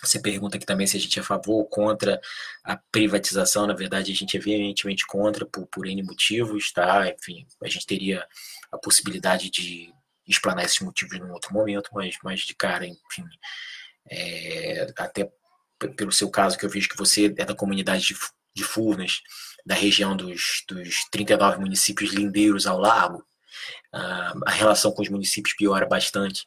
Você pergunta aqui também se a gente é a favor ou contra a privatização. Na verdade, a gente é veementemente contra por, por N motivos, tá? Enfim, a gente teria a possibilidade de explanar esses motivos num outro momento, mas, mas de cara, enfim, é, até pelo seu caso, que eu vejo que você é da comunidade de, de Furnas, da região dos, dos 39 municípios lindeiros ao lago, a relação com os municípios piora bastante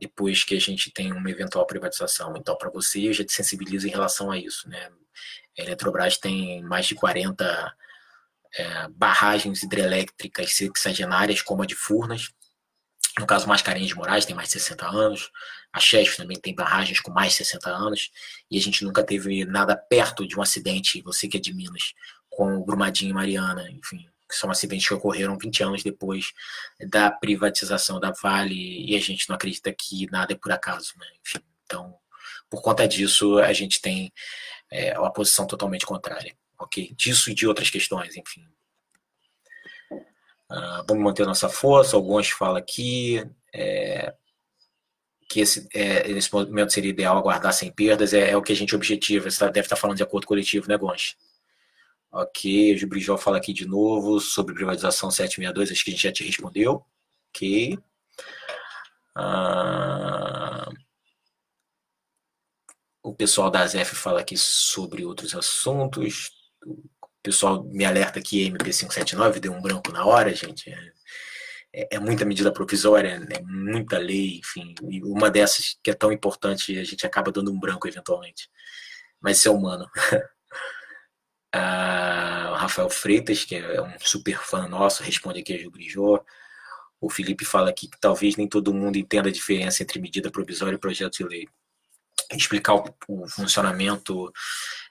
depois que a gente tem uma eventual privatização. Então, para você, eu já te sensibilizo em relação a isso. Né? A Eletrobras tem mais de 40 é, barragens hidrelétricas sexagenárias, como a de Furnas. No caso, Mascarenhas de Moraes tem mais de 60 anos. A Chesf também tem barragens com mais de 60 anos. E a gente nunca teve nada perto de um acidente, você que é de Minas, com o Brumadinho e Mariana, enfim que são acidentes que ocorreram 20 anos depois da privatização da Vale, e a gente não acredita que nada é por acaso. Né? Enfim, então, por conta disso, a gente tem é, uma posição totalmente contrária. ok? Disso e de outras questões, enfim. Uh, vamos manter nossa força. Alguns falam aqui é, que esse, é, momento seria ideal aguardar sem perdas. É, é o que a gente objetiva. Você deve estar falando de acordo coletivo, né, Gonch? Ok, o Gibrijol fala aqui de novo sobre privatização 762, acho que a gente já te respondeu. Ok. Ah, o pessoal da ZF fala aqui sobre outros assuntos. O pessoal me alerta que MP579 deu um branco na hora, gente. É, é muita medida provisória, é muita lei, enfim. E uma dessas que é tão importante, a gente acaba dando um branco eventualmente. Mas isso é humano. o Rafael Freitas, que é um super fã nosso, responde aqui a Gil Grijó. O Felipe fala aqui que talvez nem todo mundo entenda a diferença entre medida provisória e projeto de lei. Explicar o, o funcionamento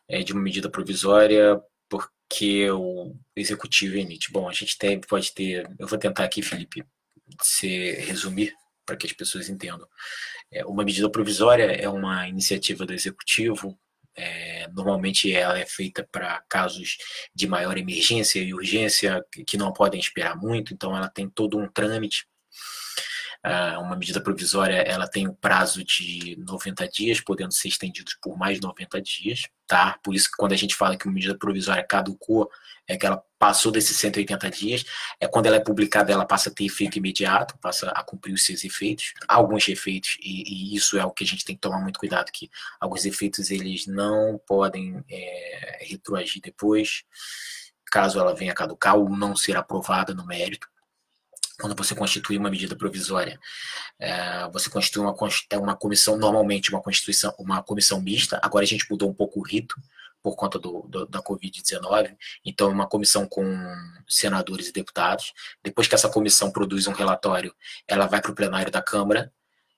é, de uma medida provisória, porque o executivo emite. Bom, a gente tem, pode ter. Eu vou tentar aqui, Felipe, se resumir para que as pessoas entendam. É, uma medida provisória é uma iniciativa do executivo é, normalmente ela é feita para casos de maior emergência e urgência que não podem esperar muito, então ela tem todo um trâmite uma medida provisória ela tem um prazo de 90 dias, podendo ser estendidos por mais 90 dias, tá? Por isso que quando a gente fala que uma medida provisória caducou, é que ela passou desses 180 dias, é quando ela é publicada, ela passa a ter efeito imediato, passa a cumprir os seus efeitos, alguns efeitos, e, e isso é o que a gente tem que tomar muito cuidado, que alguns efeitos eles não podem é, retroagir depois, caso ela venha a caducar ou não ser aprovada no mérito, quando você constitui uma medida provisória, é, você constitui uma, é uma comissão, normalmente uma constituição, uma comissão mista, agora a gente mudou um pouco o rito, por conta do, do da Covid-19, então uma comissão com senadores e deputados, depois que essa comissão produz um relatório, ela vai para o plenário da Câmara,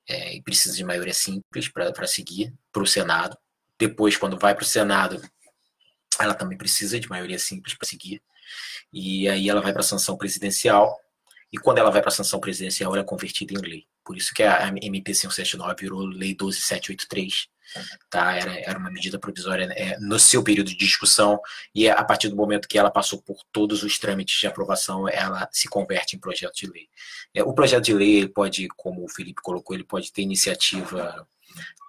é, e precisa de maioria simples para seguir, para o Senado, depois quando vai para o Senado, ela também precisa de maioria simples para seguir. E aí ela vai para a sanção presidencial, e quando ela vai para a sanção presidencial, ela é convertida em lei. Por isso que a MP 579 virou Lei 12783, tá? Era, era uma medida provisória é, no seu período de discussão, e a partir do momento que ela passou por todos os trâmites de aprovação, ela se converte em projeto de lei. É, o projeto de lei pode, como o Felipe colocou, ele pode ter iniciativa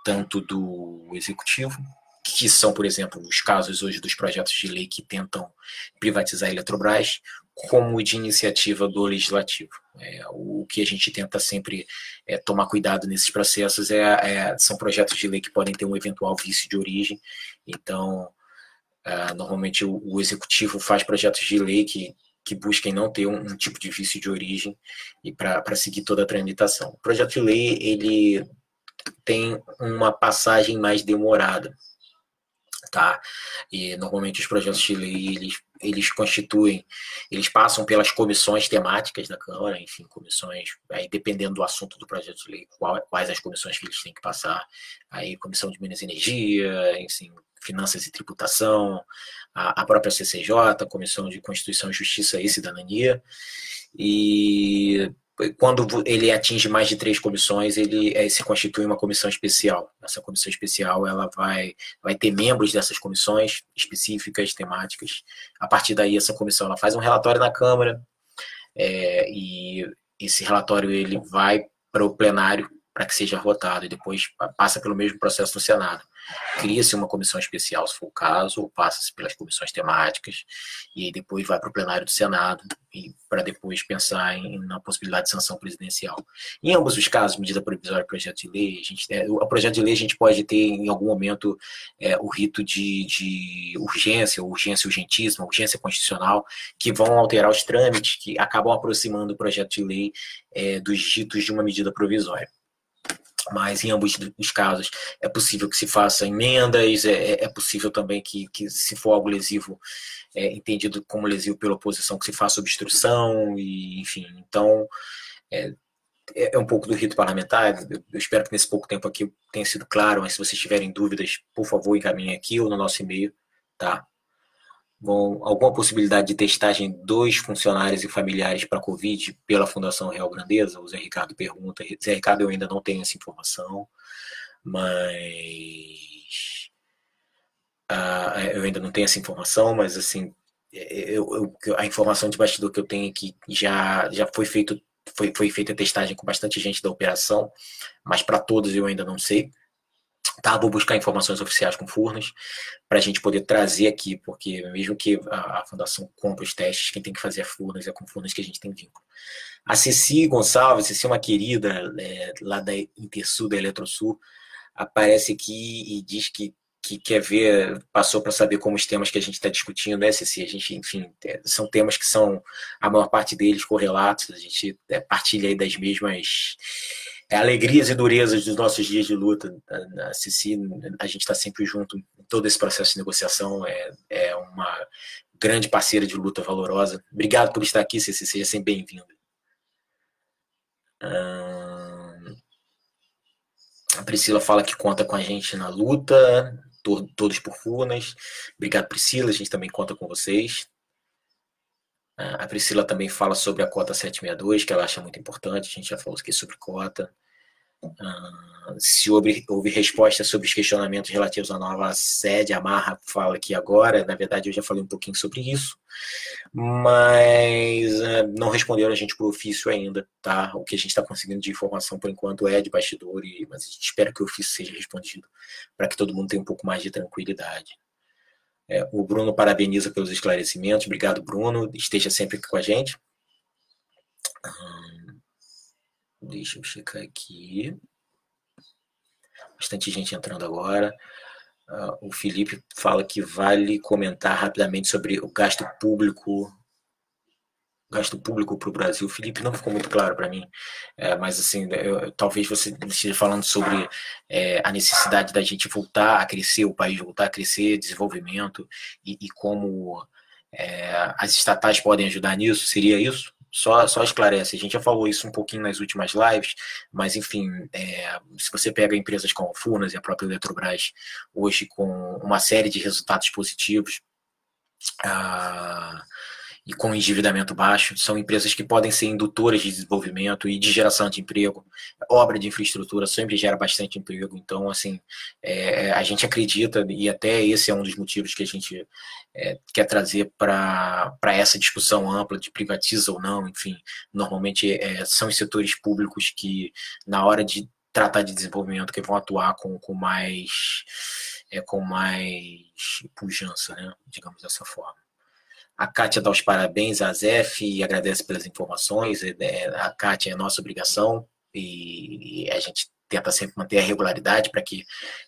tanto do executivo que são, por exemplo, os casos hoje dos projetos de lei que tentam privatizar a Eletrobras, como de iniciativa do legislativo. É, o que a gente tenta sempre é, tomar cuidado nesses processos é, é, são projetos de lei que podem ter um eventual vício de origem. Então, é, normalmente o, o, executivo faz projetos de lei que, que busquem não ter um, um tipo de vício de origem e para seguir toda a tramitação. O projeto de lei ele tem uma passagem mais demorada tá? E normalmente os projetos de lei eles, eles constituem, eles passam pelas comissões temáticas da Câmara, enfim, comissões, aí dependendo do assunto do projeto de lei, quais as comissões que eles têm que passar, aí comissão de Minas e Energia, enfim, finanças e tributação, a, a própria CCJ, comissão de Constituição, Justiça e Cidadania, e quando ele atinge mais de três comissões, ele é, se constitui uma comissão especial. Essa comissão especial ela vai, vai ter membros dessas comissões específicas, temáticas. A partir daí, essa comissão ela faz um relatório na Câmara é, e esse relatório ele vai para o plenário para que seja votado e depois passa pelo mesmo processo no Senado. Cria-se uma comissão especial, se for o caso, ou passa-se pelas comissões temáticas, e depois vai para o plenário do Senado, para depois pensar em, na possibilidade de sanção presidencial. Em ambos os casos, medida provisória e projeto de lei, a gente, é, o projeto de lei a gente pode ter em algum momento é, o rito de, de urgência, urgência urgentíssima, urgência constitucional, que vão alterar os trâmites, que acabam aproximando o projeto de lei é, dos ditos de uma medida provisória mas em ambos os casos é possível que se faça emendas, é, é, é possível também que, que, se for algo lesivo, é, entendido como lesivo pela oposição, que se faça obstrução, e enfim, então é, é, é um pouco do rito parlamentar, eu espero que nesse pouco tempo aqui tenha sido claro, mas se vocês tiverem dúvidas, por favor, encaminhem aqui ou no nosso e-mail, tá? Bom, alguma possibilidade de testagem dos funcionários e familiares para Covid pela Fundação Real Grandeza? O Zé Ricardo pergunta. Zé Ricardo, eu ainda não tenho essa informação, mas. Uh, eu ainda não tenho essa informação, mas assim, eu, eu, a informação de bastidor que eu tenho é que já, já foi feito foi, foi feita a testagem com bastante gente da operação, mas para todos eu ainda não sei. Tá, vou buscar informações oficiais com Furnas para a gente poder trazer aqui, porque mesmo que a, a, Fundação compre os testes, quem tem que fazer é Furnas, é com Furnas que a gente tem vínculo. A Ceci Gonçalves, Ceci é uma querida é, lá da Intersul, da Eletrosul, aparece aqui e diz que, que quer ver, passou para saber como os temas que a gente está discutindo, né, Ceci? A gente, enfim, é, são temas que são, a maior parte deles, correlatos, a gente é, partilha aí das mesmas alegrias e durezas dos nossos dias de luta. Na Cici, a gente está sempre junto em todo esse processo de negociação. É, é uma grande parceira de luta valorosa. Obrigado por estar aqui, Cici. Seja sempre bem-vinda. Hum, a Priscila fala que conta com a gente na luta, todos por Furnas. Obrigado, Priscila. A gente também conta com vocês. A Priscila também fala sobre a cota 762, que ela acha muito importante. A gente já falou aqui sobre cota. Uh, se houve, houve resposta sobre os questionamentos relativos à nova sede, a Marra fala aqui agora, na verdade eu já falei um pouquinho sobre isso, mas uh, não responderam a gente por ofício ainda, tá? O que a gente está conseguindo de informação por enquanto é de bastidor, mas espera que o ofício seja respondido para que todo mundo tenha um pouco mais de tranquilidade. É, o Bruno parabeniza pelos esclarecimentos, obrigado Bruno, esteja sempre aqui com a gente. Deixa eu checar aqui. Bastante gente entrando agora. Uh, o Felipe fala que vale comentar rapidamente sobre o gasto público gasto público para o Brasil. Felipe não ficou muito claro para mim, é, mas assim, eu, talvez você esteja falando sobre é, a necessidade da gente voltar a crescer, o país voltar a crescer, desenvolvimento e, e como é, as estatais podem ajudar nisso. Seria isso? Só, só esclarece, a gente já falou isso um pouquinho nas últimas lives, mas enfim, é, se você pega empresas como a Furnas e a própria Eletrobras, hoje com uma série de resultados positivos, ah, e com endividamento baixo, são empresas que podem ser indutoras de desenvolvimento e de geração de emprego. Obra de infraestrutura sempre gera bastante emprego, então, assim, é, a gente acredita, e até esse é um dos motivos que a gente é, quer trazer para essa discussão ampla de privatiza ou não, enfim, normalmente é, são os setores públicos que, na hora de tratar de desenvolvimento, que vão atuar com, com mais é, com mais pujança, né? digamos dessa forma. A Kátia dá os parabéns à ZEF e agradece pelas informações. É, a Kátia é nossa obrigação e a gente tenta sempre manter a regularidade para que,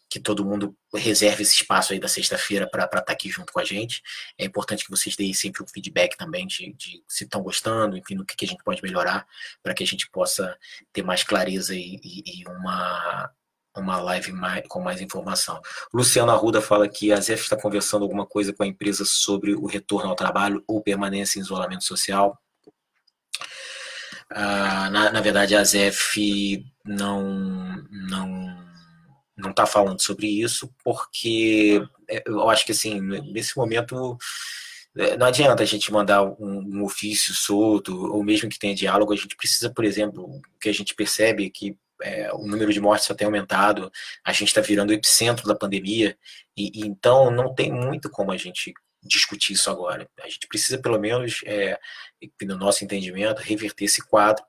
que todo mundo reserve esse espaço aí da sexta-feira para estar tá aqui junto com a gente. É importante que vocês deem sempre um feedback também de, de se estão gostando, enfim, no que, que a gente pode melhorar para que a gente possa ter mais clareza e, e, e uma, uma live mais, com mais informação. Luciano Arruda fala que a ZEF está conversando alguma coisa com a empresa sobre o retorno ao trabalho ou permanência em isolamento social. Ah, na, na, verdade, a ZEF não não não está falando sobre isso porque é, eu acho que assim nesse momento é, não adianta a gente mandar um, um ofício solto ou mesmo que tenha diálogo a gente precisa por exemplo o que a gente percebe é que é, o número de mortes só tem aumentado, a gente está virando o epicentro da pandemia, e, e, então não tem muito como a gente discutir isso agora. A gente precisa, pelo menos, é, no nosso entendimento, reverter esse quadro.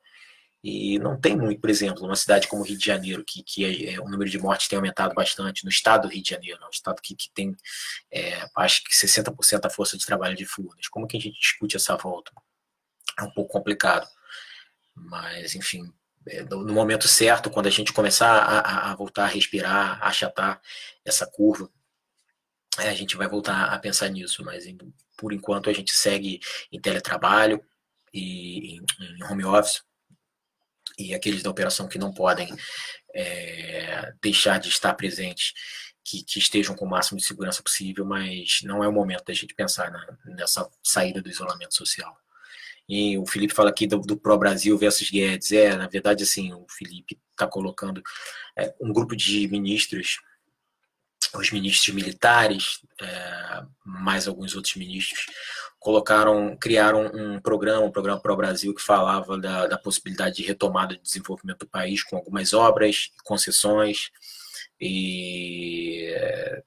E não tem muito, por exemplo, uma cidade como Rio de Janeiro, que, que é, é o número de mortes tem aumentado bastante, no estado do Rio de Janeiro, é um estado que, que tem, é, acho que 60% da força de trabalho de furnas. Como que a gente discute essa volta? É um pouco complicado. Mas, enfim, no momento certo, quando a gente começar a, a voltar a respirar, a achatar essa curva, é, a gente vai voltar a pensar nisso, mas por enquanto a gente segue em teletrabalho e em home office, e aqueles da operação que não podem é, deixar de estar presentes, que, que, estejam com o máximo de segurança possível, mas não é o momento da gente pensar na, nessa saída do isolamento social. E o Felipe fala aqui do, do Pro Brasil versus Guedes. É, na verdade, assim, o Felipe está colocando é, um grupo de ministros, os ministros militares, é, mais alguns outros ministros, colocaram, criaram um programa, um programa Pro Brasil, que falava da, da possibilidade de retomada de desenvolvimento do país com algumas obras, concessões, e,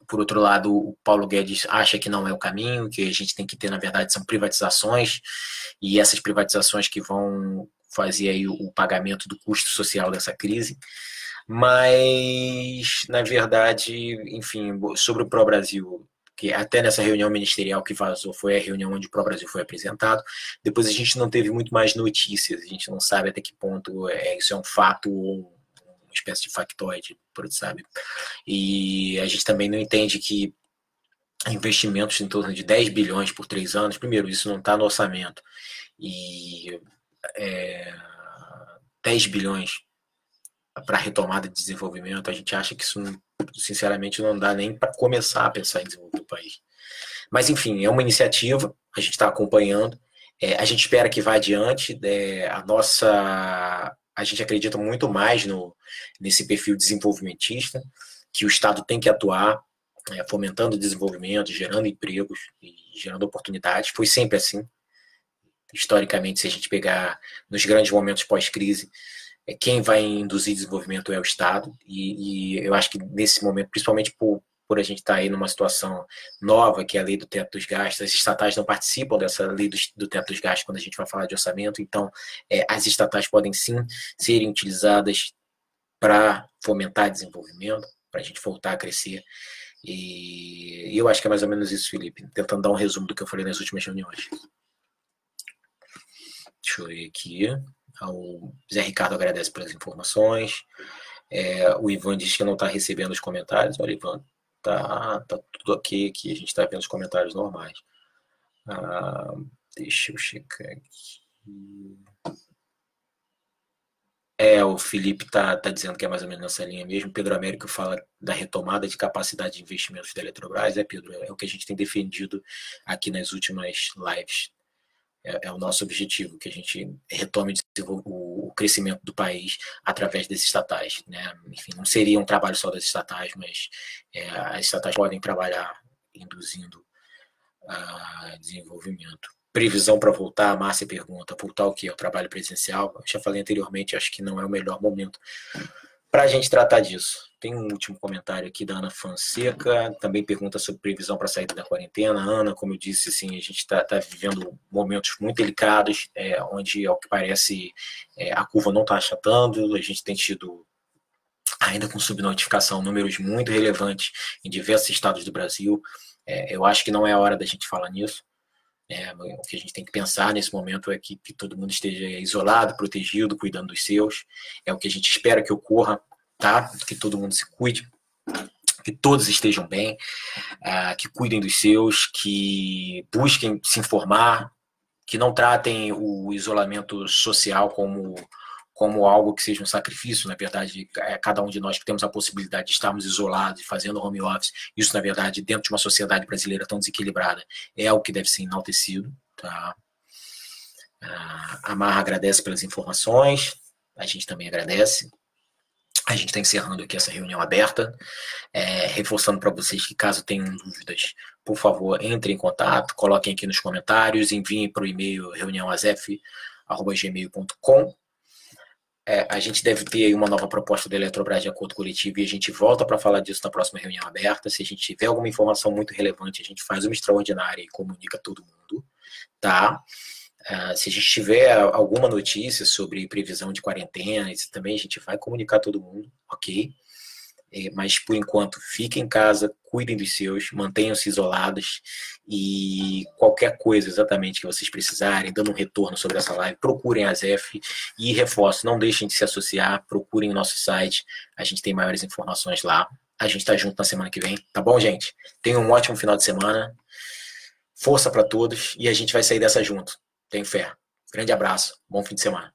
por outro lado, o Paulo Guedes acha que não é o caminho, que a gente tem que ter, na verdade, são privatizações, e essas privatizações que vão fazer aí o pagamento do custo social dessa crise. Mas, na verdade, enfim, sobre o Pro-Brasil, que até nessa reunião ministerial que vazou foi a reunião onde o Pro Brasil foi apresentado. Depois a gente não teve muito mais notícias, a gente não sabe até que ponto é, isso é um fato ou espécie de factoide, sabe? E a gente também não entende que investimentos em torno de 10 bilhões por três anos, primeiro, isso não está no orçamento, e é, 10 bilhões para retomada de desenvolvimento, a gente acha que isso, sinceramente, não dá nem para começar a pensar em desenvolver o país. Mas, enfim, é uma iniciativa, a gente está acompanhando, é, a gente espera que vá adiante, é, a nossa a gente acredita muito mais no, nesse perfil desenvolvimentista, que o Estado tem que atuar, é, fomentando o desenvolvimento, gerando empregos e gerando oportunidades. Foi sempre assim. Historicamente, se a gente pegar nos grandes momentos pós-crise, é, quem vai induzir desenvolvimento é o Estado, e, e eu acho que nesse momento, principalmente por, por a gente estar tá aí numa situação nova, que é a lei do teto dos gastos, as estatais não participam dessa lei do, do teto dos gastos quando a gente vai falar de orçamento, então é, as estatais podem sim serem utilizadas para fomentar desenvolvimento, para a gente voltar a crescer. E, eu acho que é mais ou menos isso, Felipe, tentando dar um resumo do que eu falei nas últimas reuniões. Deixa eu ver aqui. O Zé Ricardo agradece pelas informações. É, o Ivan diz que não está recebendo os comentários. Olha, Ivan, tá, tá tudo ok aqui, a gente está vendo os comentários normais. Ah, deixa eu checar aqui. É, o Felipe tá, tá dizendo que é mais ou menos nessa linha mesmo. Pedro Américo fala da retomada de capacidade de investimentos da Eletrobras. É, Pedro, é o que a gente tem defendido aqui nas últimas lives. É, é o nosso objetivo, que a gente retome o, o crescimento do país através desses estatais. Né? Enfim, não seria um trabalho só das estatais, mas é, as estatais podem trabalhar induzindo a desenvolvimento. Previsão para voltar, a Márcia pergunta, voltar o que? Ao trabalho presencial? Eu já falei anteriormente, acho que não é o melhor momento para a gente tratar disso. Tem um último comentário aqui da Ana Fonseca, também pergunta sobre previsão para a saída da quarentena. Ana, como eu disse, sim, a gente está tá vivendo momentos muito delicados, é, onde, ao que parece, é, a curva não está achatando, a gente tem tido, ainda com subnotificação, números muito relevantes em diversos estados do Brasil. É, eu acho que não é a hora da gente falar nisso. É, o que a gente tem que pensar nesse momento é que, que, todo mundo esteja isolado, protegido, cuidando dos seus. É o que a gente espera que ocorra, tá? Que todo mundo se cuide, que todos estejam bem, uh, que cuidem dos seus, que busquem se informar, que não tratem o isolamento social como como algo que seja um sacrifício, na verdade, é cada um de nós que temos a possibilidade de estarmos isolados, fazendo home office, isso, na verdade, dentro de uma sociedade brasileira tão desequilibrada, é algo que deve ser enaltecido. Tá? A Marra agradece pelas informações, a gente também agradece. A gente está encerrando aqui essa reunião aberta, é, reforçando para vocês que caso tenham dúvidas, por favor, entrem em contato, coloquem aqui nos comentários, enviem para o e-mail reuniãoazef.gmail.com é, a gente deve ter uma nova proposta da Eletrobras de acordo coletivo e a gente volta para falar disso na próxima reunião aberta. Se a gente tiver alguma informação muito relevante, a gente faz uma extraordinária e comunica todo mundo, tá? Uh, se a gente tiver alguma notícia sobre previsão de quarentena, isso também a gente vai comunicar todo mundo, ok? É, mas por enquanto, fiquem em casa, cuidem dos seus, mantenham-se isolados e qualquer coisa exatamente que vocês precisarem, dando um retorno sobre essa live, procurem a ZEF e reforço, não deixem de se associar, procurem o nosso site, a gente tem maiores informações lá. A gente está junto na semana que vem, tá bom, gente? Tenham um ótimo final de semana, força para todos e a gente vai sair dessa junto. Tenho fé. Grande abraço. Bom fim de semana.